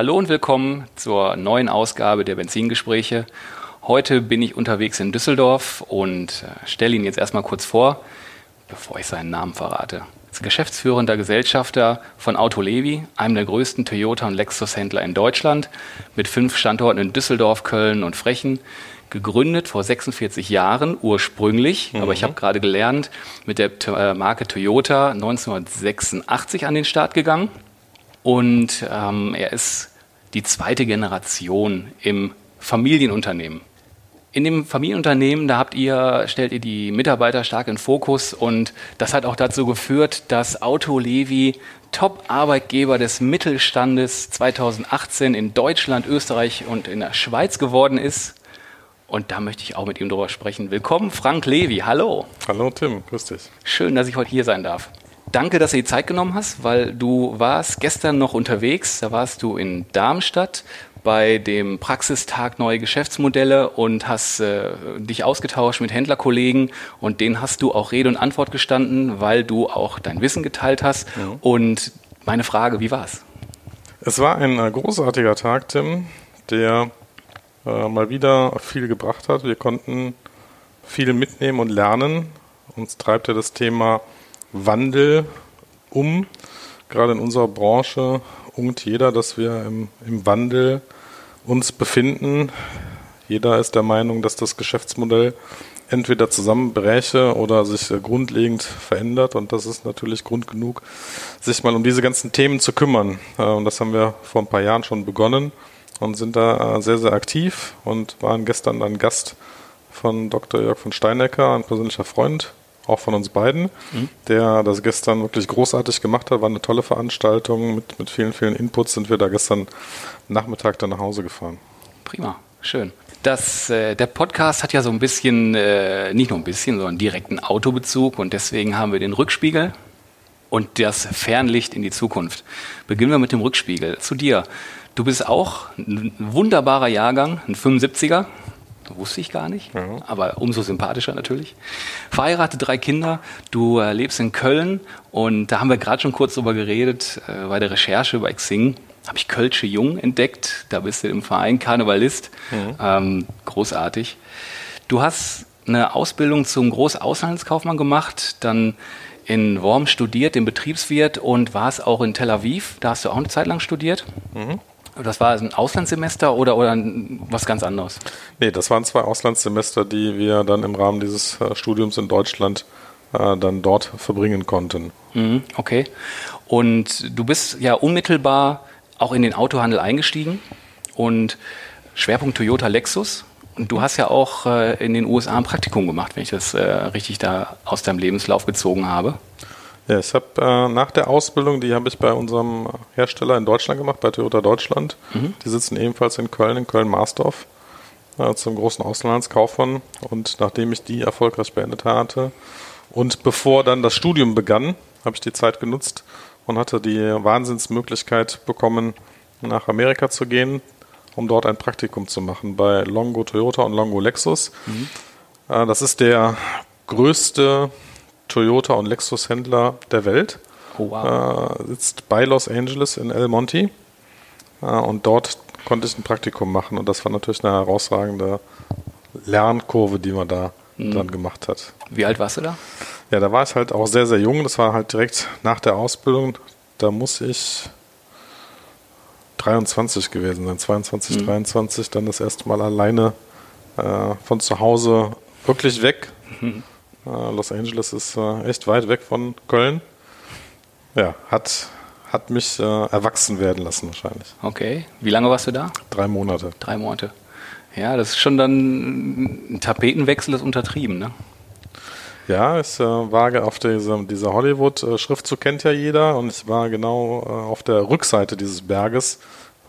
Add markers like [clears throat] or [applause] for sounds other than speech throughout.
Hallo und willkommen zur neuen Ausgabe der Benzingespräche. Heute bin ich unterwegs in Düsseldorf und äh, stelle Ihnen jetzt erstmal kurz vor, bevor ich seinen Namen verrate. Als geschäftsführender Gesellschafter von Autolevi, einem der größten Toyota- und Lexus-Händler in Deutschland, mit fünf Standorten in Düsseldorf, Köln und Frechen, gegründet vor 46 Jahren ursprünglich, mhm. aber ich habe gerade gelernt, mit der äh, Marke Toyota 1986 an den Start gegangen. Und ähm, er ist die zweite Generation im Familienunternehmen. In dem Familienunternehmen, da habt ihr, stellt ihr die Mitarbeiter stark in Fokus und das hat auch dazu geführt, dass Auto Levi Top-Arbeitgeber des Mittelstandes 2018 in Deutschland, Österreich und in der Schweiz geworden ist. Und da möchte ich auch mit ihm drüber sprechen. Willkommen, Frank Levi. Hallo. Hallo, Tim. Grüß dich. Schön, dass ich heute hier sein darf. Danke, dass du die Zeit genommen hast, weil du warst gestern noch unterwegs. Da warst du in Darmstadt bei dem Praxistag Neue Geschäftsmodelle und hast äh, dich ausgetauscht mit Händlerkollegen und denen hast du auch Rede und Antwort gestanden, weil du auch dein Wissen geteilt hast. Ja. Und meine Frage, wie war's? Es war ein äh, großartiger Tag, Tim, der äh, mal wieder viel gebracht hat. Wir konnten viel mitnehmen und lernen. Uns treibt ja das Thema Wandel um. Gerade in unserer Branche ungt jeder, dass wir im, im Wandel uns befinden. Jeder ist der Meinung, dass das Geschäftsmodell entweder zusammenbräche oder sich äh, grundlegend verändert. Und das ist natürlich Grund genug, sich mal um diese ganzen Themen zu kümmern. Äh, und das haben wir vor ein paar Jahren schon begonnen und sind da äh, sehr, sehr aktiv und waren gestern dann Gast von Dr. Jörg von Steinecker, ein persönlicher Freund auch von uns beiden, mhm. der das gestern wirklich großartig gemacht hat. War eine tolle Veranstaltung. Mit, mit vielen, vielen Inputs sind wir da gestern Nachmittag dann nach Hause gefahren. Prima, schön. Das, äh, der Podcast hat ja so ein bisschen, äh, nicht nur ein bisschen, sondern direkten Autobezug und deswegen haben wir den Rückspiegel und das Fernlicht in die Zukunft. Beginnen wir mit dem Rückspiegel. Zu dir. Du bist auch ein wunderbarer Jahrgang, ein 75er, Wusste ich gar nicht, ja. aber umso sympathischer natürlich. Verheiratet, drei Kinder, du äh, lebst in Köln und da haben wir gerade schon kurz drüber geredet, äh, bei der Recherche bei Xing habe ich Kölsche Jung entdeckt, da bist du im Verein Karnevalist, mhm. ähm, großartig. Du hast eine Ausbildung zum Großauslandskaufmann gemacht, dann in Worms studiert, den Betriebswirt und warst auch in Tel Aviv, da hast du auch eine Zeit lang studiert. Mhm. Das war ein Auslandssemester oder, oder was ganz anderes? Nee, das waren zwei Auslandssemester, die wir dann im Rahmen dieses äh, Studiums in Deutschland äh, dann dort verbringen konnten. Mhm, okay. Und du bist ja unmittelbar auch in den Autohandel eingestiegen und Schwerpunkt Toyota Lexus. Und du hast ja auch äh, in den USA ein Praktikum gemacht, wenn ich das äh, richtig da aus deinem Lebenslauf gezogen habe. Ja, ich habe äh, nach der Ausbildung, die habe ich bei unserem Hersteller in Deutschland gemacht, bei Toyota Deutschland. Mhm. Die sitzen ebenfalls in Köln, in Köln-Marsdorf, äh, zum großen Auslandskaufmann. Und nachdem ich die erfolgreich beendet hatte und bevor dann das Studium begann, habe ich die Zeit genutzt und hatte die Wahnsinnsmöglichkeit bekommen, nach Amerika zu gehen, um dort ein Praktikum zu machen bei Longo Toyota und Longo Lexus. Mhm. Äh, das ist der größte Toyota und Lexus-Händler der Welt. Oh, wow. äh, sitzt bei Los Angeles in El Monte. Äh, und dort konnte ich ein Praktikum machen. Und das war natürlich eine herausragende Lernkurve, die man da mhm. dann gemacht hat. Wie alt warst du da? Ja, da war ich halt auch sehr, sehr jung. Das war halt direkt nach der Ausbildung. Da muss ich 23 gewesen sein, 22, mhm. 23, dann das erste Mal alleine äh, von zu Hause wirklich weg. Mhm. Äh, Los Angeles ist äh, echt weit weg von Köln. Ja, hat, hat mich äh, erwachsen werden lassen wahrscheinlich. Okay. Wie lange warst du da? Drei Monate. Drei Monate. Ja, das ist schon dann ein Tapetenwechsel, das untertrieben, ne? Ja, ich äh, war auf dieser, dieser Hollywood-Schriftzug kennt ja jeder und ich war genau äh, auf der Rückseite dieses Berges,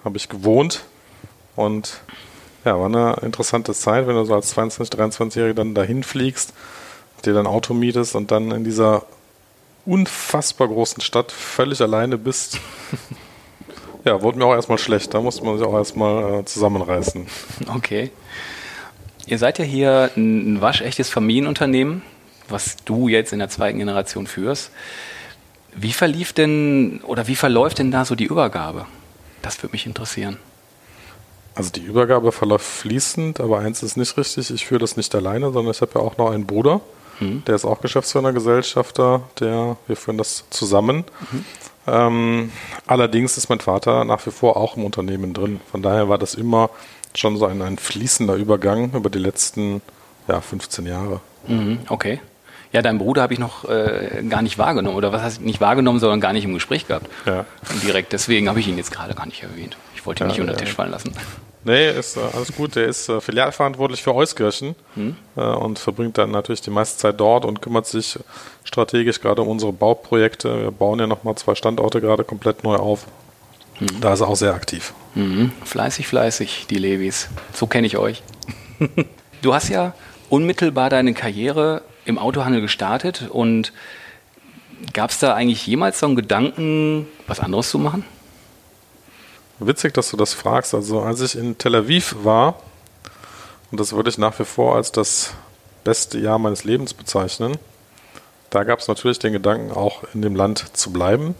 habe ich gewohnt und ja, war eine interessante Zeit, wenn du so als 22, 23-Jähriger dann dahin fliegst, dir dein Auto mietest und dann in dieser unfassbar großen Stadt völlig alleine bist. [laughs] ja, wurde mir auch erstmal schlecht. Da musste man sich auch erstmal äh, zusammenreißen. Okay. Ihr seid ja hier ein waschechtes Familienunternehmen, was du jetzt in der zweiten Generation führst. Wie verlief denn oder wie verläuft denn da so die Übergabe? Das würde mich interessieren. Also die Übergabe verläuft fließend, aber eins ist nicht richtig, ich führe das nicht alleine, sondern ich habe ja auch noch einen Bruder, mhm. der ist auch Geschäftsführer, Gesellschafter, der, wir führen das zusammen. Mhm. Ähm, allerdings ist mein Vater nach wie vor auch im Unternehmen drin. Von daher war das immer schon so ein, ein fließender Übergang über die letzten ja, 15 Jahre. Mhm, okay. Ja, deinen Bruder habe ich noch äh, gar nicht wahrgenommen. Oder was heißt nicht wahrgenommen, sondern gar nicht im Gespräch gehabt. Ja. Direkt. Deswegen habe ich ihn jetzt gerade gar nicht erwähnt. Ich wollte ihn ja, nicht unter den Tisch fallen lassen. Nee, ist äh, alles gut. Der ist äh, filialverantwortlich für Euskirchen hm. äh, und verbringt dann natürlich die meiste Zeit dort und kümmert sich strategisch gerade um unsere Bauprojekte. Wir bauen ja nochmal zwei Standorte gerade komplett neu auf. Hm. Da ist er auch sehr aktiv. Mhm. Fleißig, fleißig, die Levis. So kenne ich euch. du hast ja unmittelbar deine Karriere im Autohandel gestartet und gab es da eigentlich jemals so einen Gedanken, was anderes zu machen? Witzig, dass du das fragst. Also als ich in Tel Aviv war, und das würde ich nach wie vor als das beste Jahr meines Lebens bezeichnen, da gab es natürlich den Gedanken, auch in dem Land zu bleiben.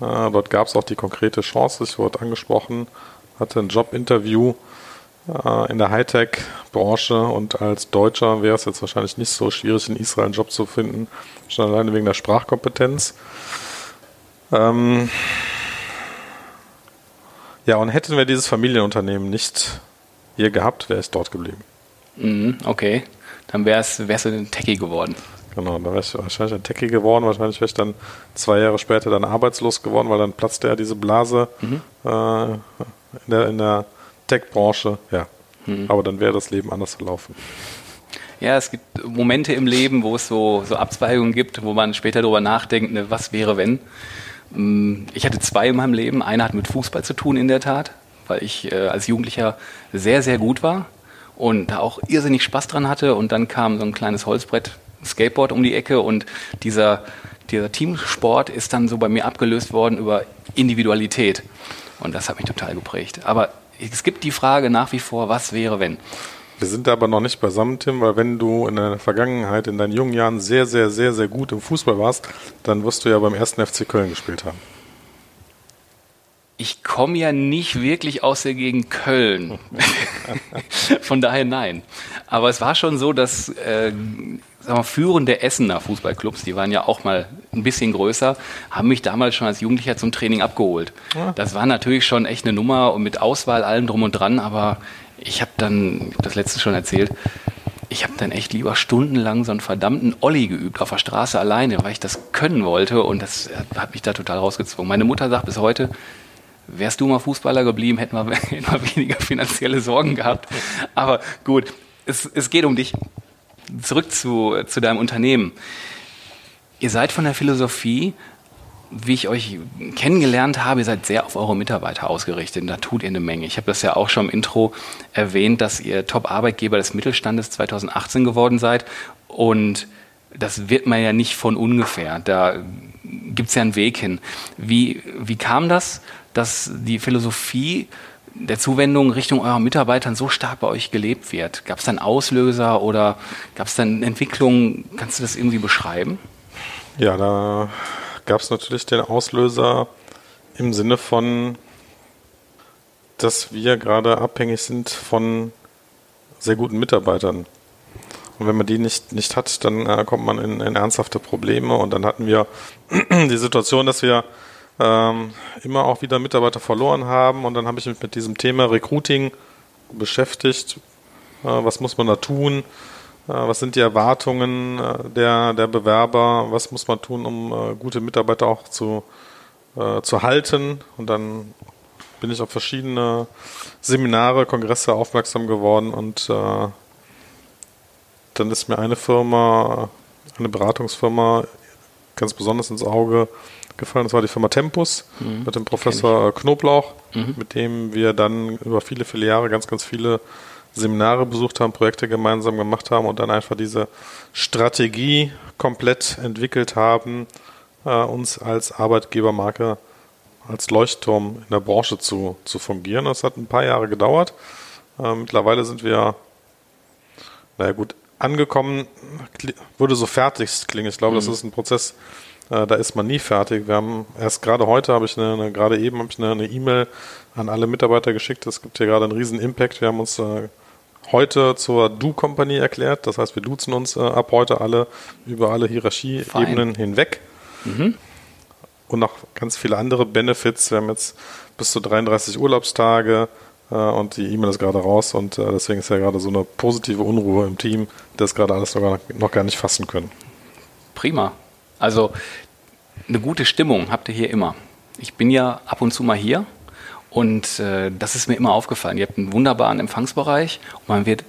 Äh, dort gab es auch die konkrete Chance, ich wurde angesprochen, hatte ein Jobinterview äh, in der Hightech-Branche und als Deutscher wäre es jetzt wahrscheinlich nicht so schwierig, in Israel einen Job zu finden, schon alleine wegen der Sprachkompetenz. Ähm, ja, und hätten wir dieses Familienunternehmen nicht hier gehabt, wäre ich dort geblieben. Mhm, okay, dann wärst, wärst du ein Techie geworden. Genau, dann wäre ich wahrscheinlich ein Techie geworden. Wahrscheinlich wäre ich dann zwei Jahre später dann arbeitslos geworden, weil dann platzte ja diese Blase mhm. äh, in der, in der Tech-Branche. Ja, mhm. aber dann wäre das Leben anders verlaufen. Ja, es gibt Momente im Leben, wo es so, so Abzweigungen gibt, wo man später darüber nachdenkt, ne, was wäre, wenn. Ich hatte zwei in meinem Leben. Einer hat mit Fußball zu tun, in der Tat, weil ich äh, als Jugendlicher sehr, sehr gut war und da auch irrsinnig Spaß dran hatte. Und dann kam so ein kleines Holzbrett, Skateboard um die Ecke und dieser, dieser Teamsport ist dann so bei mir abgelöst worden über Individualität. Und das hat mich total geprägt. Aber es gibt die Frage nach wie vor, was wäre, wenn? Wir sind aber noch nicht beisammen, Tim, weil wenn du in der Vergangenheit, in deinen jungen Jahren sehr, sehr, sehr, sehr gut im Fußball warst, dann wirst du ja beim ersten FC Köln gespielt haben. Ich komme ja nicht wirklich aus der Gegend Köln. [laughs] Von daher nein. Aber es war schon so, dass äh, sagen wir, führende Essener Fußballclubs, die waren ja auch mal ein bisschen größer, haben mich damals schon als Jugendlicher zum Training abgeholt. Ja. Das war natürlich schon echt eine Nummer und mit Auswahl allem drum und dran, aber ich habe dann, ich hab das letzte schon erzählt, ich habe dann echt lieber stundenlang so einen verdammten Olli geübt auf der Straße alleine, weil ich das können wollte und das hat mich da total rausgezogen. Meine Mutter sagt bis heute, wärst du mal Fußballer geblieben, hätten wir, [laughs] wir weniger finanzielle Sorgen gehabt. Aber gut, es, es geht um dich. Zurück zu, zu deinem Unternehmen. Ihr seid von der Philosophie wie ich euch kennengelernt habe, ihr seid sehr auf eure Mitarbeiter ausgerichtet. Und da tut ihr eine Menge. Ich habe das ja auch schon im Intro erwähnt, dass ihr Top-Arbeitgeber des Mittelstandes 2018 geworden seid. Und das wird man ja nicht von ungefähr. Da gibt es ja einen Weg hin. Wie, wie kam das, dass die Philosophie der Zuwendung Richtung eurer Mitarbeitern so stark bei euch gelebt wird? Gab es dann Auslöser oder gab es dann Entwicklungen? Kannst du das irgendwie beschreiben? Ja, da gab es natürlich den Auslöser im Sinne von, dass wir gerade abhängig sind von sehr guten Mitarbeitern. Und wenn man die nicht, nicht hat, dann äh, kommt man in, in, ernsthafte Probleme. Und dann hatten wir [clears throat] die Situation, dass wir ähm, immer auch wieder Mitarbeiter verloren haben. Und dann habe ich mich mit diesem Thema Recruiting beschäftigt. Äh, was muss man da tun? Äh, was sind die Erwartungen äh, der, der Bewerber? Was muss man tun, um äh, gute Mitarbeiter auch zu, zu halten? Und dann bin ich auf verschiedene Seminare, Kongresse aufmerksam geworden und äh, dann ist mir eine Firma eine Beratungsfirma ganz besonders ins Auge gefallen. Das war die Firma Tempus mhm. mit dem Professor Knoblauch, mhm. mit dem wir dann über viele, viele Jahre ganz, ganz viele Seminare besucht haben, Projekte gemeinsam gemacht haben und dann einfach diese Strategie komplett entwickelt haben, äh, uns als Arbeitgebermarke, als Leuchtturm in der Branche zu, zu fungieren. Das hat ein paar Jahre gedauert. Äh, mittlerweile sind wir, naja gut, angekommen, würde so fertig klingen. Ich glaube, mhm. das ist ein Prozess, äh, da ist man nie fertig. Wir haben erst gerade heute habe ich eine, eine gerade eben habe ich eine E-Mail an alle Mitarbeiter geschickt. Es gibt hier gerade einen riesen Impact. Wir haben uns äh, heute zur Du-Company erklärt. Das heißt, wir duzen uns äh, ab heute alle über alle Hierarchieebenen hinweg. Mhm. Und noch ganz viele andere Benefits. Wir haben jetzt bis zu 33 Urlaubstage äh, und die E-Mail ist gerade raus und äh, deswegen ist ja gerade so eine positive Unruhe im Team, das gerade alles noch, noch gar nicht fassen können. Prima. Also eine gute Stimmung habt ihr hier immer. Ich bin ja ab und zu mal hier und äh, das ist mir immer aufgefallen. Ihr habt einen wunderbaren Empfangsbereich und man wird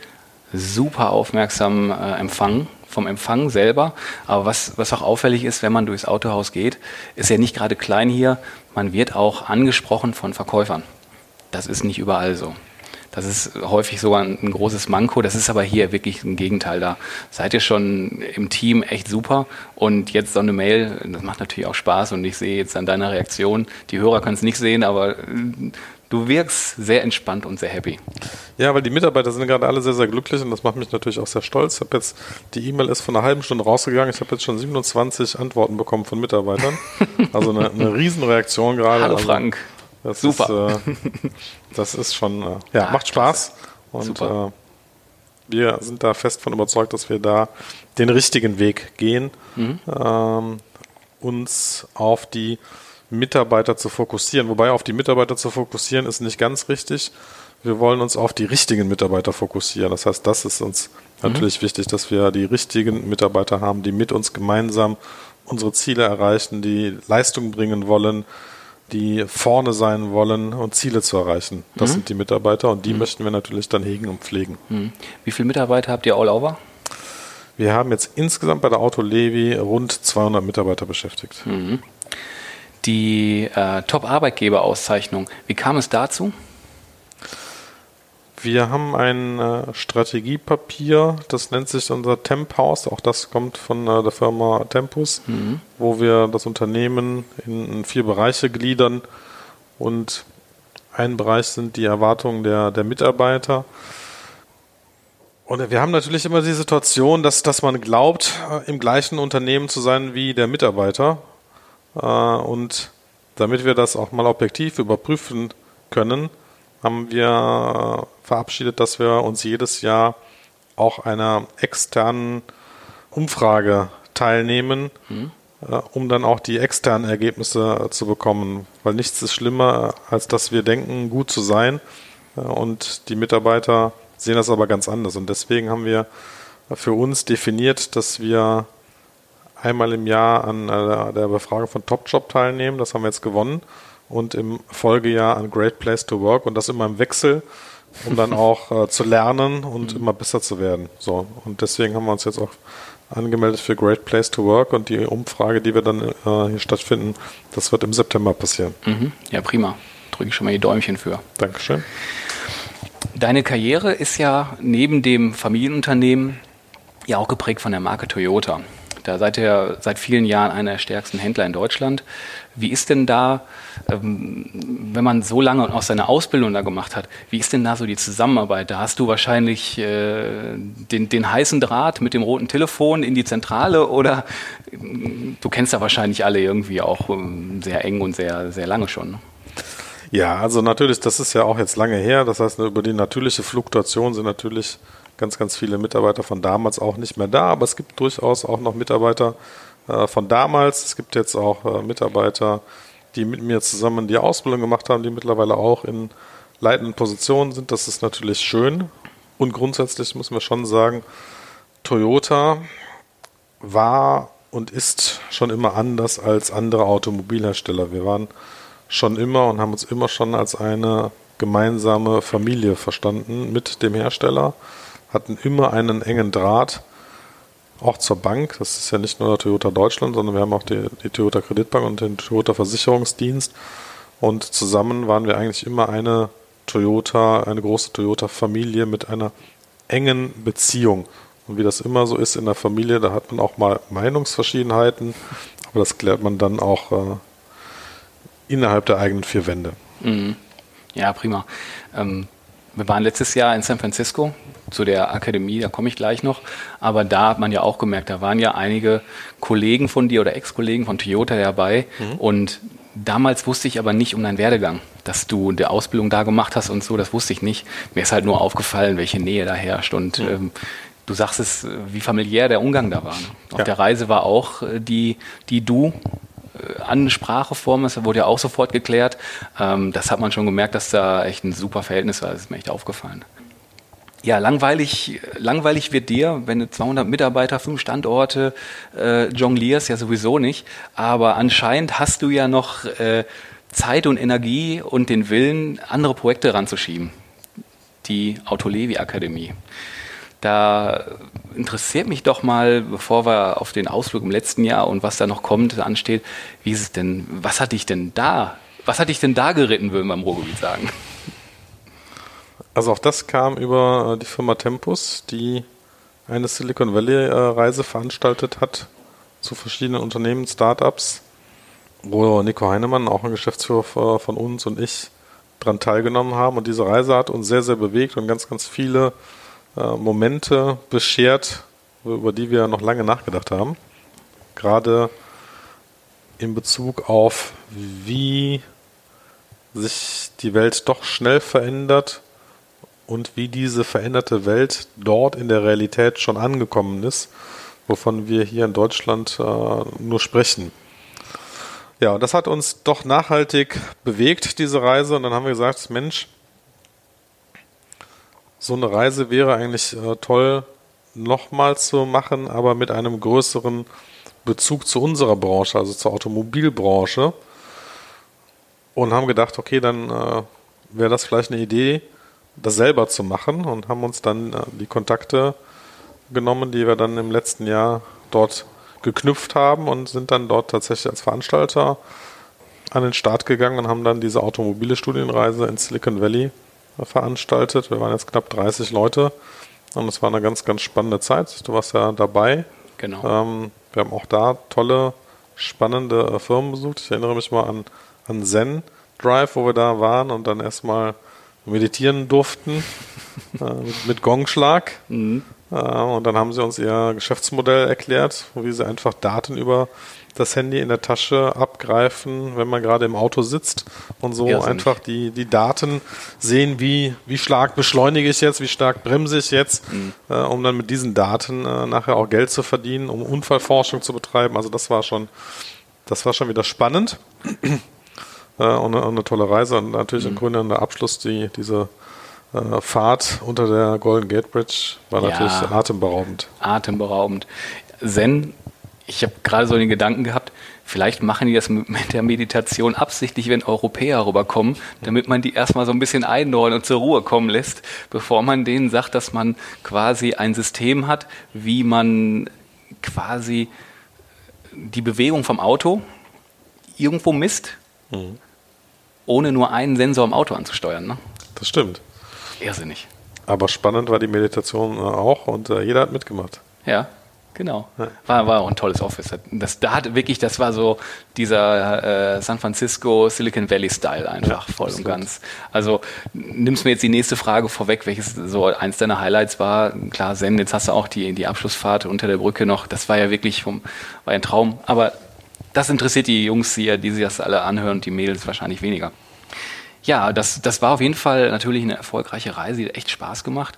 super aufmerksam äh, empfangen vom Empfang selber. Aber was, was auch auffällig ist, wenn man durchs Autohaus geht, ist ja nicht gerade klein hier, man wird auch angesprochen von Verkäufern. Das ist nicht überall so. Das ist häufig sogar ein, ein, großes Manko. Das ist aber hier wirklich ein Gegenteil. Da seid ihr schon im Team echt super. Und jetzt so eine Mail, das macht natürlich auch Spaß. Und ich sehe jetzt an deiner Reaktion, die Hörer können es nicht sehen, aber äh, du wirkst sehr entspannt und sehr happy. Ja, weil die Mitarbeiter sind gerade alle sehr, sehr glücklich und das macht mich natürlich auch sehr stolz. Ich habe jetzt, die E-Mail ist von einer halben Stunde rausgegangen. Ich habe jetzt schon 27 Antworten bekommen von Mitarbeitern. [laughs] Also eine, eine Riesenreaktion gerade. Hallo also, Frank. Das Super. Ist, äh, das ist schon, äh, ja, ah, macht Spaß. Und äh, wir sind da fest von überzeugt, dass wir da den richtigen Weg gehen, mhm. ähm, uns auf die Mitarbeiter zu fokussieren. Wobei auf die Mitarbeiter zu fokussieren ist nicht ganz richtig. Wir wollen uns auf die richtigen Mitarbeiter fokussieren. Das heißt, das ist uns mhm. natürlich wichtig, dass wir die richtigen Mitarbeiter haben, die mit uns gemeinsam unsere Ziele erreichen, die Leistung bringen wollen, die vorne sein wollen und Ziele zu erreichen. Das mhm. sind die Mitarbeiter und die mhm. möchten wir natürlich dann hegen und pflegen. Mhm. Wie viele Mitarbeiter habt ihr all over? Wir haben jetzt insgesamt bei der Auto Levi rund 200 Mitarbeiter beschäftigt. Mhm. Die äh, Top-Arbeitgeber-Auszeichnung, wie kam es dazu? Wir haben ein äh, Strategiepapier, das nennt sich unser Temp-Haus. Auch das kommt von äh, der Firma Tempus, mhm. wo wir das Unternehmen in, in, vier Bereiche gliedern. Und ein Bereich sind die Erwartungen der, der Mitarbeiter. Und wir haben natürlich immer die Situation, dass, dass man glaubt, äh, im gleichen Unternehmen zu sein wie der Mitarbeiter. Äh, und damit wir das auch mal objektiv überprüfen können, haben wir verabschiedet, dass wir uns jedes Jahr auch einer externen Umfrage teilnehmen, mhm. äh, um dann auch die externen Ergebnisse zu bekommen. Weil nichts ist schlimmer, als dass wir denken, gut zu sein äh, und die Mitarbeiter sehen das aber ganz anders. Und deswegen haben wir für uns definiert, dass wir einmal im Jahr an äh, der Befragung von Topjob teilnehmen. Das haben wir jetzt gewonnen und im Folgejahr an Great Place to Work und das immer im Wechsel, um dann [laughs] auch äh, zu lernen und mhm. immer besser zu werden. So und deswegen haben wir uns jetzt auch angemeldet für Great Place to Work und die Umfrage, die wir dann äh, hier stattfinden, das wird im September passieren. Mhm. Ja, prima. Drücke ich schon mal die Däumchen für. Dankeschön. Deine Karriere ist ja neben dem Familienunternehmen ja auch geprägt von der Marke Toyota. Da seid ihr seit vielen Jahren einer der stärksten Händler in Deutschland. Wie ist denn da, ähm, wenn man so lange und auch seine Ausbildung da gemacht hat, wie ist denn da so die Zusammenarbeit? Da hast du wahrscheinlich äh, den, den heißen Draht mit dem roten Telefon in die Zentrale oder du kennst da wahrscheinlich alle irgendwie auch ähm, sehr eng und sehr, sehr lange schon. Ne? Ja, also natürlich, das ist ja auch jetzt lange her. Das heißt, über die natürliche Fluktuation sind natürlich ganz, ganz viele Mitarbeiter von damals auch nicht mehr da, aber es gibt durchaus auch noch Mitarbeiter äh, von damals. Es gibt jetzt auch äh, Mitarbeiter, die mit mir zusammen die Ausbildung gemacht haben, die mittlerweile auch in leitenden Positionen sind. Das ist natürlich schön. Und grundsätzlich muss man schon sagen, Toyota war und ist schon immer anders als andere Automobilhersteller. Wir waren schon immer und haben uns immer schon als eine gemeinsame Familie verstanden mit dem Hersteller hatten immer einen engen Draht. auch zur Bank. Das ist ja nicht nur Toyota Deutschland, sondern wir haben auch die, die Toyota Kreditbank und den Toyota Versicherungsdienst. Und zusammen waren wir eigentlich immer eine Toyota, eine große Toyota-Familie mit einer engen Beziehung. Und wie das immer so ist in der Familie, da hat man auch mal Meinungsverschiedenheiten, aber das klärt man dann auch äh, innerhalb der eigenen vier Wände. Mhm. Ja, prima. Ähm, wir waren letztes Jahr in San Francisco zu der Akademie, da komme ich gleich noch. Aber da hat man ja auch gemerkt, da waren ja einige Kollegen von dir oder Ex-Kollegen von Toyota dabei. Mhm. Und damals wusste ich aber nicht um deinen Werdegang, dass du die Ausbildung da gemacht hast und so, das wusste ich nicht. Mir ist halt nur aufgefallen, welche Nähe da herrscht. Und mhm. ähm, du sagst es, wie familiär der Umgang da war. Ne? Auf ja. der Reise war auch äh, die, die du äh, Anspracheform, das wurde ja auch sofort geklärt. Ähm, das hat man schon gemerkt, dass da echt ein super Verhältnis war. Das ist mir echt aufgefallen. Ja, langweilig, langweilig wird dir, wenn du 200 Mitarbeiter, fünf Standorte äh, jonglierst, ja sowieso nicht. Aber anscheinend hast du ja noch äh, Zeit und Energie und den Willen, andere Projekte ranzuschieben. Die Autolevi Akademie. Da interessiert mich doch mal, bevor wir auf den Ausflug im letzten Jahr und was da noch kommt, ansteht, wie ist es denn, was hat dich denn da, was hat dich denn da geritten, würden wir im Ruhrgebiet sagen? Also auch das kam über äh, die Firma Tempus, die eine Silicon Valley Reise veranstaltet hat zu verschiedenen Unternehmen, Startups, wo Nico Heinemann, auch ein Geschäftsführer von uns und ich, dran teilgenommen haben. Und diese Reise hat uns sehr, sehr bewegt und ganz, ganz viele äh, Momente beschert, über die wir noch lange nachgedacht haben. Gerade in Bezug auf, wie sich die Welt doch schnell verändert und wie diese veränderte Welt dort in der Realität schon angekommen ist, wovon wir hier in Deutschland äh, nur sprechen. Ja, das hat uns doch nachhaltig bewegt, diese Reise. Und dann haben wir gesagt, Mensch, so eine Reise wäre eigentlich äh, toll nochmal zu machen, aber mit einem größeren Bezug zu unserer Branche, also zur Automobilbranche. Und haben gedacht, okay, dann äh, wäre das vielleicht eine Idee, das selber zu machen und haben uns dann äh, die Kontakte genommen, die wir dann im letzten Jahr dort geknüpft haben und sind dann dort tatsächlich als Veranstalter an den Start gegangen und haben dann diese automobile Studienreise in Silicon Valley veranstaltet. Wir waren jetzt knapp 30 Leute und es war eine ganz, ganz spannende Zeit. Du warst ja dabei. Genau. Ähm, wir haben auch da tolle, spannende äh, Firmen besucht. Ich erinnere mich mal an, an Zen Drive, wo wir da waren und dann erstmal meditieren durften [laughs] äh, mit, mit, Gongschlag. Mhm. Äh, und dann haben sie uns ihr Geschäftsmodell erklärt, wie sie einfach Daten über das Handy in der Tasche abgreifen, wenn man gerade im Auto sitzt und so Irrsinnig. einfach die, die Daten sehen, wie, wie stark beschleunige ich jetzt, wie stark bremse ich jetzt, mhm. äh, um dann mit diesen Daten äh, nachher auch Geld zu verdienen, um Unfallforschung zu betreiben. Also das war schon, das war schon wieder spannend. Äh, und, eine, eine, tolle Reise und natürlich mhm. im Grunde der Abschluss, die, diese äh, Fahrt unter der Golden Gate Bridge war ja, natürlich atemberaubend. Atemberaubend. Zen ich habe gerade so den Gedanken gehabt, vielleicht machen die das mit der Meditation absichtlich, wenn Europäer rüberkommen, damit man die erstmal so ein bisschen einordnen und zur Ruhe kommen lässt, bevor man denen sagt, dass man quasi ein System hat, wie man quasi die Bewegung vom Auto irgendwo misst, mhm. Ohne nur einen Sensor im Auto anzusteuern. Ne? Das stimmt. Irrsinnig. Aber spannend war die Meditation äh, auch und äh, jeder hat mitgemacht. Ja. Genau. War, war auch ein tolles Office. Das, da hat wirklich, das war so dieser äh, San Francisco Silicon Valley Style einfach ja, voll und ganz. Also nimmst mir jetzt die nächste Frage vorweg, welches so eins deiner Highlights war. Klar, Zen, jetzt hast du auch die, die Abschlussfahrt unter der Brücke noch. Das war ja wirklich war ein Traum. Aber das interessiert die Jungs hier, die sich das alle anhören, die Mädels wahrscheinlich weniger. Ja, das, das war auf jeden Fall natürlich eine erfolgreiche Reise, die hat echt Spaß gemacht.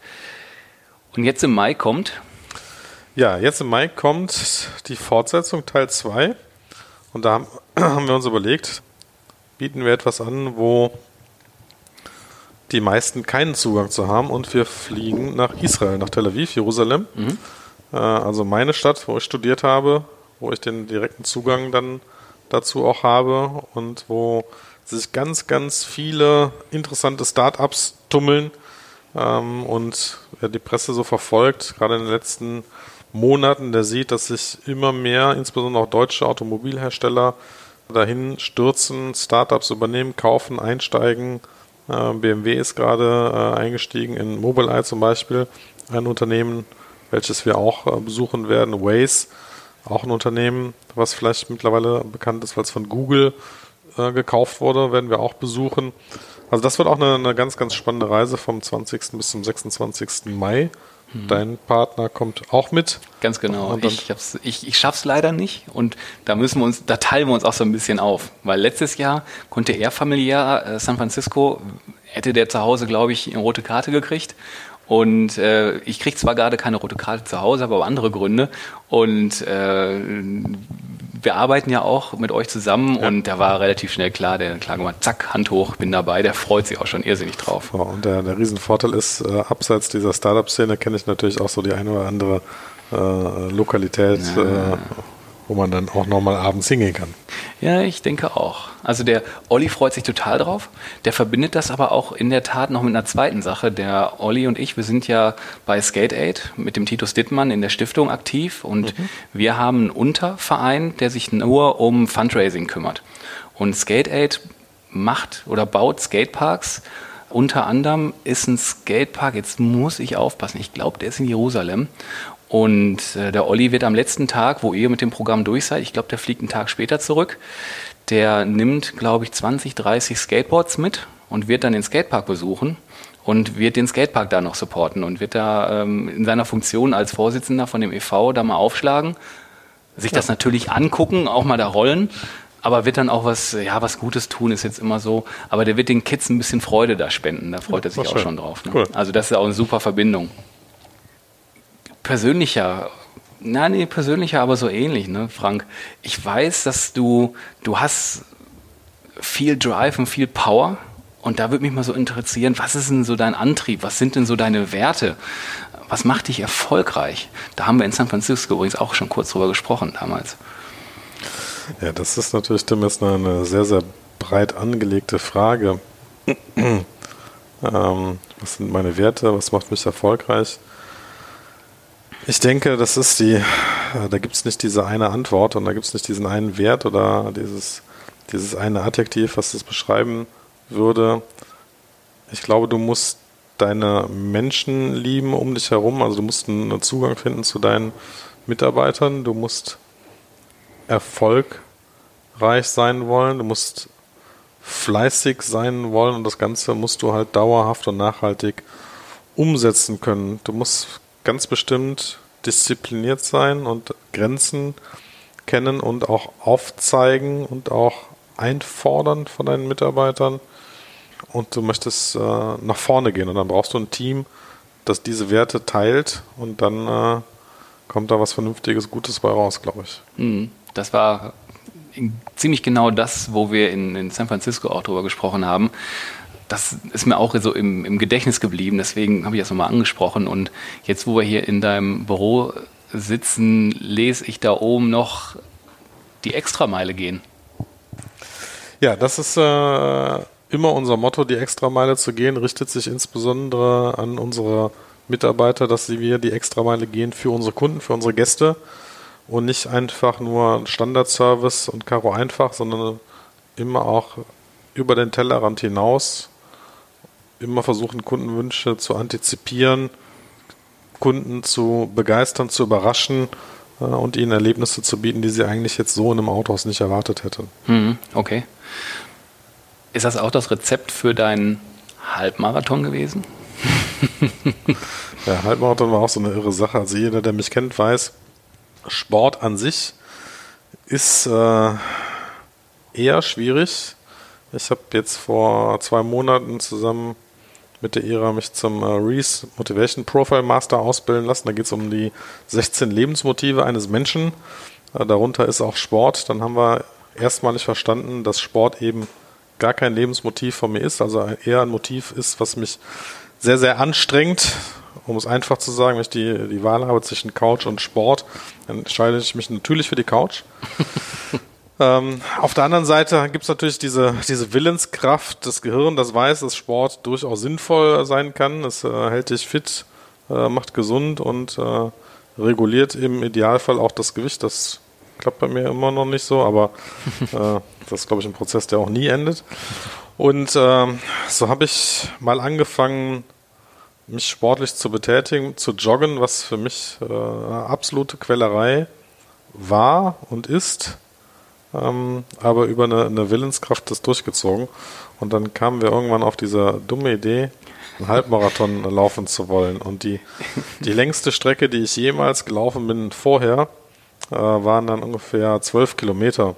Und jetzt im Mai kommt ja, jetzt im Mai kommt die Fortsetzung Teil 2 und da [clears throat] haben wir uns überlegt, bieten wir etwas an, wo die meisten keinen Zugang zu haben und wir fliegen nach Israel, nach Tel Aviv, Jerusalem. Mhm. Äh, also meine Stadt, wo ich studiert habe, wo ich den direkten Zugang dann dazu auch habe und wo sich ganz, ganz viele interessante Startups tummeln ähm, und wer die Presse so verfolgt, gerade in den letzten Monaten, der sieht, dass sich immer mehr, insbesondere auch deutsche Automobilhersteller, dahin stürzen, Startups übernehmen, kaufen, einsteigen. Äh, BMW ist gerade äh, eingestiegen in Mobileye zum Beispiel, ein Unternehmen, welches wir auch äh, besuchen werden. Waze, auch ein Unternehmen, was vielleicht mittlerweile bekannt ist, weil es von Google äh, gekauft wurde, werden wir auch besuchen. Also das wird auch eine, eine, ganz, ganz spannende Reise vom 20. bis zum 26. Mai. Hm. Dein Partner kommt auch mit. Ganz genau. Ich, ich, ich schaffe es leider nicht und da müssen wir uns, da teilen wir uns auch so ein bisschen auf. Weil letztes Jahr konnte er familiär äh, San Francisco, hätte der zu Hause, glaube ich, eine rote Karte gekriegt. Und äh, ich kriege zwar gerade keine rote Karte zu Hause, aber andere Gründe. Und äh, wir arbeiten ja auch mit euch zusammen ja. und da war relativ schnell klar, der klar gemacht, zack, Hand hoch, bin dabei, der freut sich auch schon irrsinnig drauf. Ja, und der, der Riesenvorteil ist, äh, abseits dieser Startup-Szene kenne ich natürlich auch so die eine oder andere äh, Lokalität, ja. äh, wo man dann auch nochmal abends hingehen kann. Ja, ich denke auch. Also der Olli freut sich total drauf. Der verbindet das aber auch in der Tat noch mit einer zweiten Sache. Der Olli und ich, wir sind ja bei Skate Aid mit dem Titus Dittmann in der Stiftung aktiv und mhm. wir haben einen Unterverein, der sich nur um Fundraising kümmert. Und Skate Aid macht oder baut Skateparks. Unter anderem ist ein Skatepark, jetzt muss ich aufpassen, ich glaube, der ist in Jerusalem. Und äh, der Olli wird am letzten Tag, wo ihr mit dem Programm durch seid, ich glaube, der fliegt einen Tag später zurück, der nimmt, glaube ich, 20, 30 Skateboards mit und wird dann den Skatepark besuchen und wird den Skatepark da noch supporten und wird da ähm, in seiner Funktion als Vorsitzender von dem e.V. da mal aufschlagen, sich ja. das natürlich angucken, auch mal da rollen, aber wird dann auch was, ja, was Gutes tun, ist jetzt immer so. Aber der wird den Kids ein bisschen Freude da spenden. Da freut ja, er sich auch schön. schon drauf. Ne? Cool. Also das ist auch eine super Verbindung persönlicher, na nee, persönlicher, aber so ähnlich, ne, Frank. Ich weiß, dass du, du hast viel Drive und viel Power. Und da würde mich mal so interessieren, was ist denn so dein Antrieb? Was sind denn so deine Werte? Was macht dich erfolgreich? Da haben wir in San Francisco übrigens auch schon kurz drüber gesprochen damals. Ja, das ist natürlich Tim jetzt eine sehr, sehr breit angelegte Frage. [clears throat] ähm, was sind meine Werte? Was macht mich erfolgreich? Ich denke, das ist die, äh, da gibt es nicht diese eine Antwort und da gibt es nicht diesen einen Wert oder dieses, dieses eine Adjektiv, was das beschreiben würde. Ich glaube, du musst deine Menschen lieben um dich herum, also du musst einen Zugang finden zu deinen Mitarbeitern, du musst erfolgreich sein wollen, du musst fleißig sein wollen und das Ganze musst du halt dauerhaft und nachhaltig umsetzen können. Du musst ganz bestimmt diszipliniert sein und Grenzen kennen und auch aufzeigen und auch einfordern von deinen Mitarbeitern. Und du möchtest äh, nach vorne gehen und dann brauchst du ein Team, das diese Werte teilt und dann äh, kommt da was Vernünftiges, Gutes bei raus, glaube ich. Mhm. Das war ziemlich genau das, wo wir in, in San Francisco auch drüber gesprochen haben das ist mir auch so im, im Gedächtnis geblieben, deswegen habe ich das nochmal angesprochen. Und jetzt, wo wir hier in deinem Büro sitzen, lese ich da oben noch die Extrameile gehen. Ja, das ist äh, immer unser Motto, die Extrameile zu gehen, richtet sich insbesondere an unsere Mitarbeiter, dass wir die Extrameile gehen für unsere Kunden, für unsere Gäste und nicht einfach nur Standardservice und Karo einfach, sondern immer auch über den Tellerrand hinaus immer versuchen, Kundenwünsche zu antizipieren, Kunden zu begeistern, zu überraschen äh, und ihnen Erlebnisse zu bieten, die sie eigentlich jetzt so in einem Autohaus nicht erwartet hätten. Hm, okay. Ist das auch das Rezept für deinen Halbmarathon gewesen? [laughs] ja, Halbmarathon war auch so eine irre Sache. Also jeder, der mich kennt, weiß, Sport an sich ist äh, eher schwierig. Ich habe jetzt vor zwei Monaten zusammen mit der IRA mich zum äh, Reese Motivation Profile Master ausbilden lassen. Da geht es um die 16 Lebensmotive eines Menschen. Äh, darunter ist auch Sport. Dann haben wir erstmalig verstanden, dass Sport eben gar kein Lebensmotiv von mir ist, also eher ein Motiv ist, was mich sehr, sehr anstrengt. Um es einfach zu sagen, wenn ich die, die Wahl habe zwischen Couch und Sport, dann entscheide ich mich natürlich für die Couch. [laughs] Ähm, auf der anderen Seite gibt es natürlich diese, diese Willenskraft des Gehirns, das weiß, dass Sport durchaus sinnvoll sein kann. Es äh, hält dich fit, äh, macht gesund und äh, reguliert im Idealfall auch das Gewicht. Das klappt bei mir immer noch nicht so, aber [laughs] äh, das ist, glaube ich, ein Prozess, der auch nie endet. Und ähm, so habe ich mal angefangen, mich sportlich zu betätigen, zu joggen, was für mich äh, eine absolute Quellerei war und ist. Ähm, aber über eine, eine Willenskraft das durchgezogen. Und dann kamen wir irgendwann auf diese dumme Idee, einen Halbmarathon [laughs] laufen zu wollen. Und die, die längste Strecke, die ich jemals gelaufen bin vorher, äh, waren dann ungefähr zwölf Kilometer.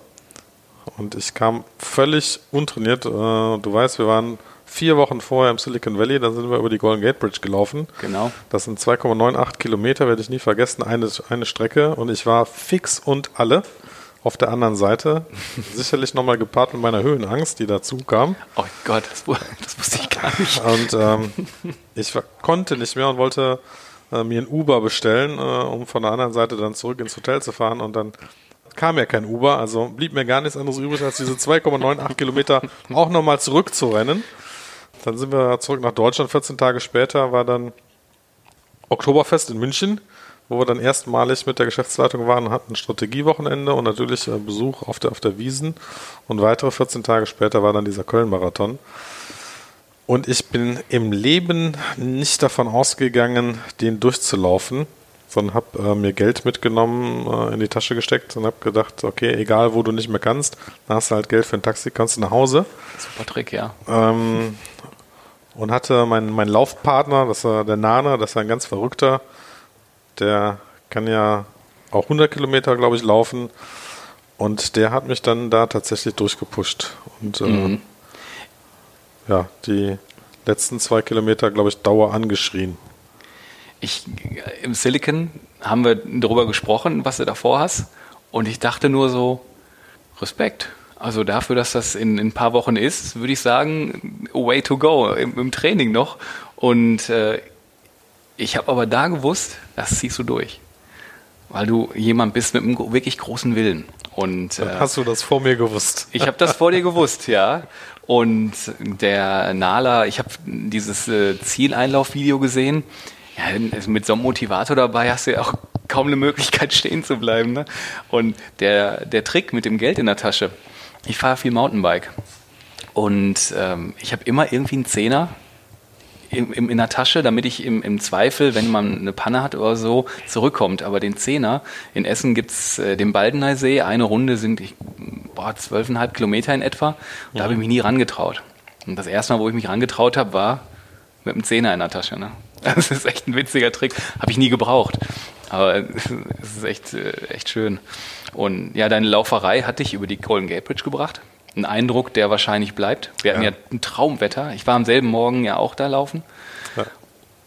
Und ich kam völlig untrainiert. Äh, du weißt, wir waren vier Wochen vorher im Silicon Valley, da sind wir über die Golden Gate Bridge gelaufen. Genau. Das sind 2,98 Kilometer, werde ich nie vergessen, eine, eine Strecke. Und ich war fix und alle auf der anderen Seite. [laughs] Sicherlich nochmal gepaart mit meiner Höhenangst, die dazu kam. Oh Gott, das, das wusste ich gar nicht. Und ähm, ich konnte nicht mehr und wollte äh, mir ein Uber bestellen, äh, um von der anderen Seite dann zurück ins Hotel zu fahren. Und dann kam ja kein Uber, also blieb mir gar nichts anderes übrig, als diese 2,98 Kilometer auch nochmal zurückzurennen. Dann sind wir zurück nach Deutschland. 14 Tage später war dann Oktoberfest in München, wo wir dann erstmalig mit der Geschäftsleitung waren, hatten ein Strategiewochenende und natürlich äh, Besuch auf der, auf der Wiesen. Und weitere 14 Tage später war dann dieser Köln-Marathon. Und ich bin im Leben nicht davon ausgegangen, den durchzulaufen, sondern habe äh, mir Geld mitgenommen, äh, in die Tasche gesteckt und habe gedacht, okay, egal wo du nicht mehr kannst, dann hast du halt Geld für ein Taxi, kannst du nach Hause. Super Trick, ja. Ähm, und hatte meinen mein Laufpartner, das war der Nana, das ist ein ganz verrückter, der kann ja auch 100 Kilometer, glaube ich, laufen. Und der hat mich dann da tatsächlich durchgepusht. Und äh, mhm. ja, die letzten zwei Kilometer, glaube ich, Dauer angeschrien. Ich, Im Silicon haben wir darüber gesprochen, was du davor hast. Und ich dachte nur so, Respekt. Also dafür, dass das in, in ein paar Wochen ist, würde ich sagen, way to go im, im Training noch. Und äh, ich habe aber da gewusst, das ziehst du durch. Weil du jemand bist mit einem wirklich großen Willen. Und, äh, hast du das vor mir gewusst? Ich habe das vor dir gewusst, ja. Und der Nala, ich habe dieses äh, Zieleinlaufvideo gesehen. Ja, mit so einem Motivator dabei hast du ja auch kaum eine Möglichkeit stehen zu bleiben. Ne? Und der, der Trick mit dem Geld in der Tasche, ich fahre viel Mountainbike und ähm, ich habe immer irgendwie einen Zehner in, in, in der Tasche, damit ich im, im Zweifel, wenn man eine Panne hat oder so, zurückkommt. Aber den Zehner, in Essen gibt's äh, den Baldeneysee, eine Runde sind ich, boah, zwölfeinhalb Kilometer in etwa. Da ja. habe ich mich nie rangetraut. Und das erste Mal, wo ich mich rangetraut habe, war mit einem Zehner in der Tasche. Ne? [laughs] Das ist echt ein witziger Trick. Habe ich nie gebraucht. Aber [laughs] es ist echt, äh, echt schön. Und ja, deine Lauferei hat dich über die Golden Gate Bridge gebracht. Ein Eindruck, der wahrscheinlich bleibt. Wir hatten ja, ja ein Traumwetter. Ich war am selben Morgen ja auch da laufen. Ja.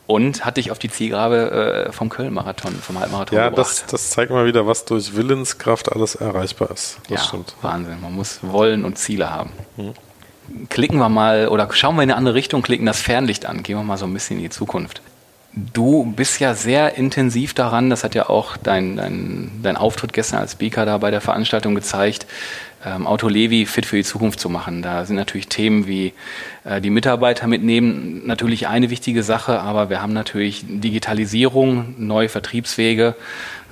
Und hatte dich auf die Zielgrabe äh, vom Köln-Marathon, vom Halbmarathon ja, gebracht. Ja, das, das zeigt mal wieder, was durch Willenskraft alles erreichbar ist. Das ja, stimmt. Wahnsinn. Man muss wollen und Ziele haben. Mhm klicken wir mal oder schauen wir in eine andere Richtung, klicken das Fernlicht an, gehen wir mal so ein bisschen in die Zukunft. Du bist ja sehr intensiv daran, das hat ja auch dein, dein, dein Auftritt gestern als Speaker da bei der Veranstaltung gezeigt, ähm, Auto Levi fit für die Zukunft zu machen. Da sind natürlich Themen wie äh, die Mitarbeiter mitnehmen natürlich eine wichtige Sache, aber wir haben natürlich Digitalisierung, neue Vertriebswege,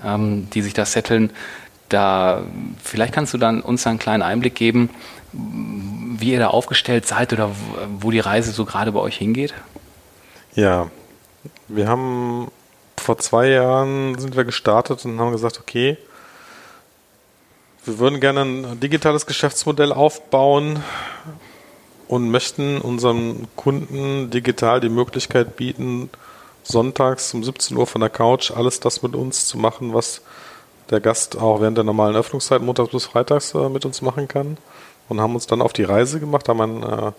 ähm, die sich da setteln. Da, vielleicht kannst du dann uns einen kleinen Einblick geben, wie ihr da aufgestellt seid oder wo die Reise so gerade bei euch hingeht? Ja, wir haben vor zwei Jahren sind wir gestartet und haben gesagt, okay, wir würden gerne ein digitales Geschäftsmodell aufbauen und möchten unseren Kunden digital die Möglichkeit bieten, sonntags um 17 Uhr von der Couch alles das mit uns zu machen, was der Gast auch während der normalen Öffnungszeit montags bis freitags äh, mit uns machen kann und haben uns dann auf die Reise gemacht, haben ein, äh,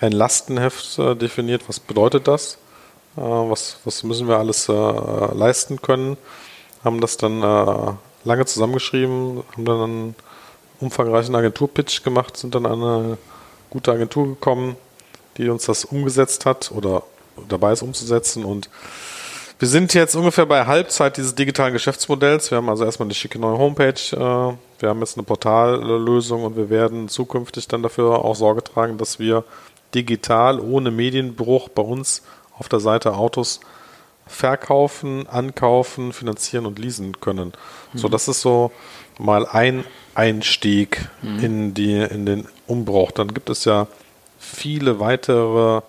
ein Lastenheft äh, definiert. Was bedeutet das? Äh, was, was müssen wir alles leisten können? Haben das dann lange zusammengeschrieben, haben dann einen umfangreichen Agenturpitch gemacht, sind dann an eine gute Agentur gekommen, die uns das umgesetzt hat oder dabei ist umzusetzen und wir sind jetzt ungefähr bei Halbzeit dieses digitalen Geschäftsmodells. Wir haben also erstmal eine schicke neue Homepage. Äh, wir haben jetzt eine Portallösung und wir werden zukünftig dann dafür auch Sorge tragen, dass wir digital ohne Medienbruch bei uns auf der Seite Autos verkaufen, ankaufen, finanzieren und leasen können. Mhm. So, das ist so mal ein Einstieg mhm. in, die, in den Umbruch. Dann gibt es ja viele weitere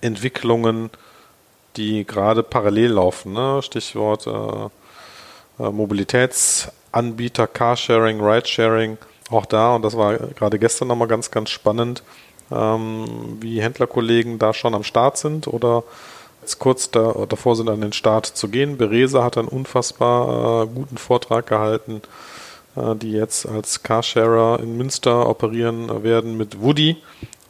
Entwicklungen, die gerade parallel laufen. Ne? Stichwort äh, äh, Mobilitätsanbieter, Carsharing, Ridesharing, auch da. Und das war gerade gestern nochmal ganz, ganz spannend, ähm, wie Händlerkollegen da schon am Start sind oder kurz da, davor sind, an den Start zu gehen. Beresa hat einen unfassbar äh, guten Vortrag gehalten, äh, die jetzt als Carsharer in Münster operieren werden mit Woody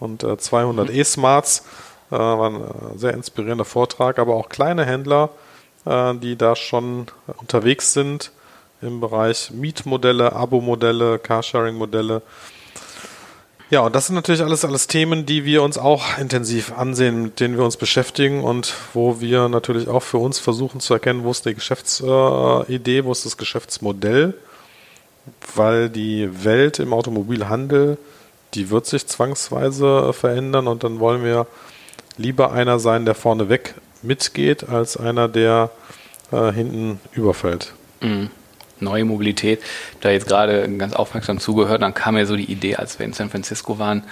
und äh, 200 mhm. E-Smarts. Äh, war ein äh, sehr inspirierender Vortrag, aber auch kleine Händler, äh, die da schon unterwegs sind im Bereich Mietmodelle, Abo-Modelle, Carsharing-Modelle. Ja, und das sind natürlich alles, alles Themen, die wir uns auch intensiv ansehen, mit denen wir uns beschäftigen und wo wir natürlich auch für uns versuchen zu erkennen, wo ist die Geschäftsidee, wo ist das Geschäftsmodell, weil die Welt im Automobilhandel, die wird sich zwangsweise verändern und dann wollen wir lieber einer sein, der vorneweg mitgeht, als einer, der äh, hinten überfällt. Mhm. Neue Mobilität, da jetzt gerade ganz aufmerksam zugehört, dann kam mir so die Idee, als wir in San Francisco waren,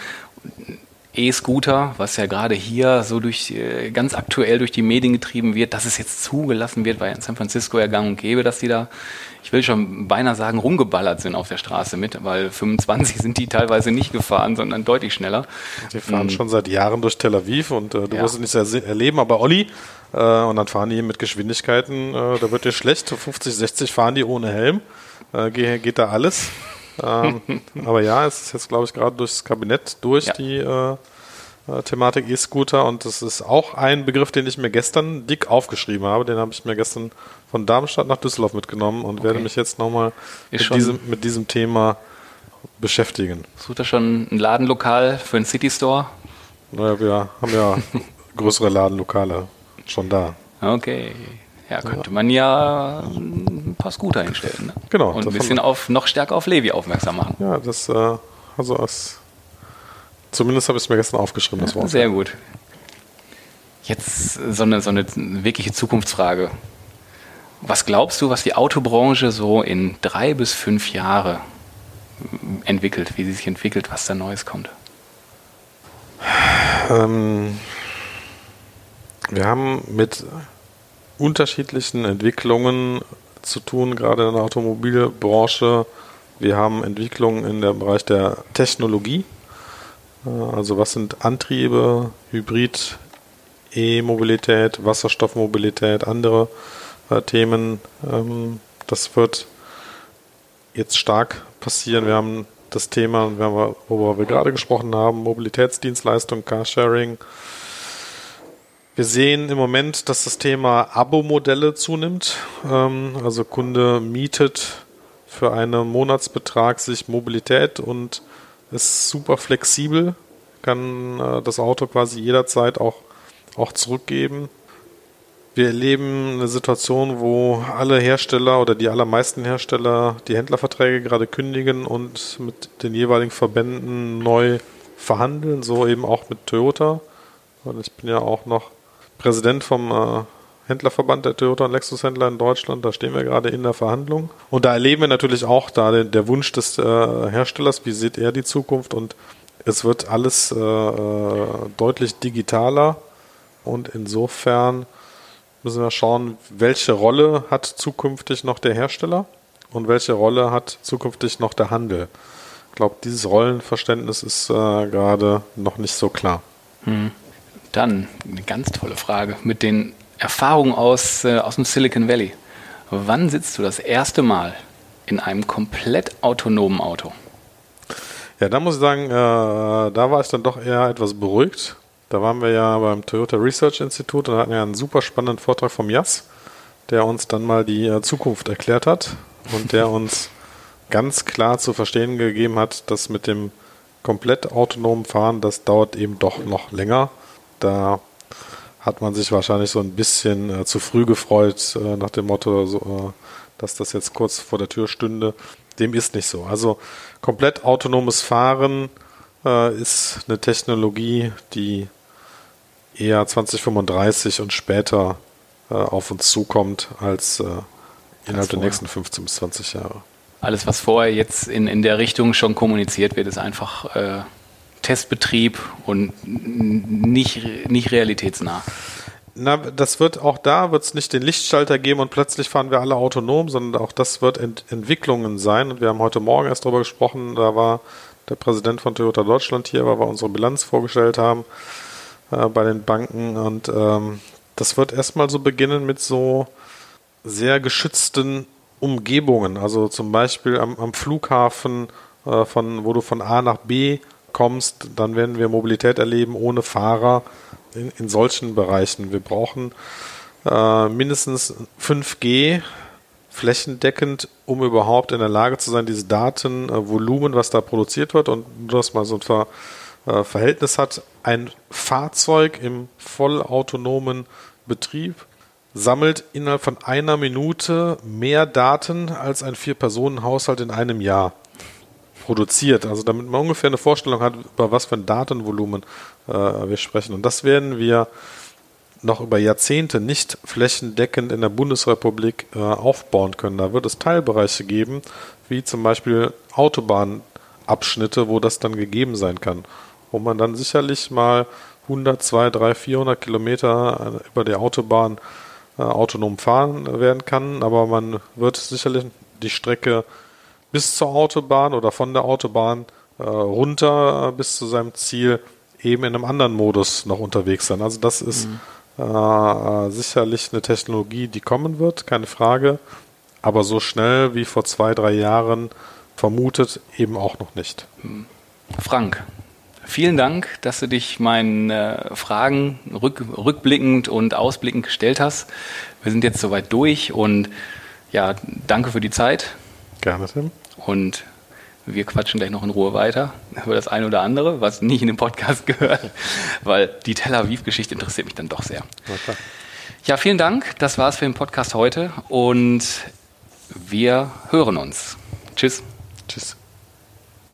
E-Scooter, was ja gerade hier so durch äh, ganz aktuell durch die Medien getrieben wird, dass es jetzt zugelassen wird, weil in San Francisco ja gang und gäbe, dass die da, ich will schon beinahe sagen, rumgeballert sind auf der Straße mit, weil 25 sind die teilweise nicht gefahren, sondern deutlich schneller. Die fahren mhm. schon seit Jahren durch Tel Aviv und äh, du ja. wirst es nicht erleben, aber Olli, äh, und dann fahren die mit Geschwindigkeiten, äh, da wird dir schlecht, 50, 60 fahren die ohne Helm, äh, geht, geht da alles ähm, [laughs] aber ja, es ist jetzt, glaube ich, gerade durchs Kabinett durch ja. die äh, äh, Thematik E-Scooter und das ist auch ein Begriff, den ich mir gestern dick aufgeschrieben habe. Den habe ich mir gestern von Darmstadt nach Düsseldorf mitgenommen und okay. werde mich jetzt nochmal mit diesem, mit diesem Thema beschäftigen. Sucht er schon ein Ladenlokal für einen City Store? Naja, wir haben ja [laughs] größere Ladenlokale schon da. Okay. Ja, könnte man ja ein paar Scooter hinstellen. Ne? Genau. Und ein bisschen auf, noch stärker auf Levi aufmerksam machen. Ja, das, äh, also als, zumindest habe ich es mir gestern aufgeschrieben, das Wort. Sehr gut. Jetzt so eine, so eine wirkliche Zukunftsfrage. Was glaubst du, was die Autobranche so in drei bis fünf Jahre entwickelt, wie sie sich entwickelt, was da Neues kommt? Ähm, wir haben mit unterschiedlichen Entwicklungen zu tun, gerade in der Automobilbranche. Wir haben Entwicklungen in dem Bereich der Technologie. Äh, also was sind Antriebe, Hybrid, E-Mobilität, Wasserstoffmobilität, andere Themen. Ähm, das wird jetzt stark passieren. Wir haben das Thema, worüber wir gerade gesprochen haben, Mobilitätsdienstleistung, Carsharing, wir sehen im Moment, dass das Thema Abo-Modelle zunimmt. Ähm, also Kunde mietet für einen Monatsbetrag sich Mobilität und ist super flexibel, kann äh, das Auto quasi jederzeit auch, auch zurückgeben. Wir erleben eine Situation, wo alle Hersteller oder die allermeisten Hersteller die Händlerverträge gerade kündigen und mit den jeweiligen Verbänden neu verhandeln, so eben auch mit Toyota. Und ich bin ja auch noch Präsident vom äh, Händlerverband der Toyota und Lexus-Händler in Deutschland. Da stehen wir gerade in der Verhandlung. Und da erleben wir natürlich auch da den, der Wunsch des äh, Herstellers, wie sieht er die Zukunft? Und es wird alles äh, deutlich digitaler. Und insofern müssen wir schauen, welche Rolle hat zukünftig noch der Hersteller und welche Rolle hat zukünftig noch der Handel. Ich glaube, dieses Rollenverständnis ist äh, gerade noch nicht so klar. Hm. Dann eine ganz tolle Frage mit den Erfahrungen aus, äh, aus dem Silicon Valley. Wann sitzt du das erste Mal in einem komplett autonomen Auto? Ja, da muss ich sagen, äh, da war ich dann doch eher etwas beruhigt. Da waren wir ja beim Toyota Research Institute und hatten ja einen super spannenden Vortrag vom Jas, der uns dann mal die äh, Zukunft erklärt hat und der [laughs] uns ganz klar zu verstehen gegeben hat, dass mit dem komplett autonomen Fahren, das dauert eben doch noch länger. Da hat man sich wahrscheinlich so ein bisschen äh, zu früh gefreut, äh, nach dem Motto, so, äh, dass das jetzt kurz vor der Tür stünde. Dem ist nicht so. Also komplett autonomes Fahren äh, ist eine Technologie, die eher 2035 und später äh, auf uns zukommt als äh, innerhalb der nächsten 15 bis 20 Jahre. Alles, was vorher jetzt in, in der Richtung schon kommuniziert wird, ist einfach äh, Testbetrieb und nicht, nicht realitätsnah. Na, das wird auch da wird es nicht den Lichtschalter geben und plötzlich fahren wir alle autonom, sondern auch das wird Ent Entwicklungen sein. Und wir haben heute Morgen erst darüber gesprochen, da war der Präsident von Toyota Deutschland hier, weil wir unsere Bilanz vorgestellt haben äh, bei den Banken. Und ähm, das wird erstmal so beginnen mit so sehr geschützten Umgebungen. Also zum Beispiel am, am Flughafen, äh, von, wo du von A nach B kommst, dann werden wir Mobilität erleben ohne Fahrer in, in solchen Bereichen. Wir brauchen äh, mindestens 5G flächendeckend, um überhaupt in der Lage zu sein, dieses Datenvolumen, was da produziert wird, und das mal so ein Ver, äh, Verhältnis hat, ein Fahrzeug im vollautonomen Betrieb sammelt innerhalb von einer Minute mehr Daten als ein Vier-Personen-Haushalt in einem Jahr produziert. Also damit man ungefähr eine Vorstellung hat, über was für ein Datenvolumen äh, wir sprechen. Und das werden wir noch über Jahrzehnte nicht flächendeckend in der Bundesrepublik äh, aufbauen können. Da wird es Teilbereiche geben, wie zum Beispiel Autobahnabschnitte, wo das dann gegeben sein kann. Wo man dann sicherlich mal 100, 200, 300, 400 Kilometer äh, über die Autobahn äh, autonom fahren werden kann, aber man wird sicherlich die Strecke bis zur Autobahn oder von der Autobahn äh, runter äh, bis zu seinem Ziel eben in einem anderen Modus noch unterwegs sein. Also das ist mhm. äh, sicherlich eine Technologie, die kommen wird, keine Frage, aber so schnell wie vor zwei, drei Jahren vermutet eben auch noch nicht. Frank, vielen Dank, dass du dich meinen äh, Fragen rück, rückblickend und ausblickend gestellt hast. Wir sind jetzt soweit durch und ja, danke für die Zeit. Gerne, Tim. Und wir quatschen gleich noch in Ruhe weiter über das eine oder andere, was nicht in den Podcast [laughs] gehört, weil die Tel Aviv-Geschichte interessiert mich dann doch sehr. Okay. Ja, vielen Dank. Das war's für den Podcast heute und wir hören uns. Tschüss. Tschüss.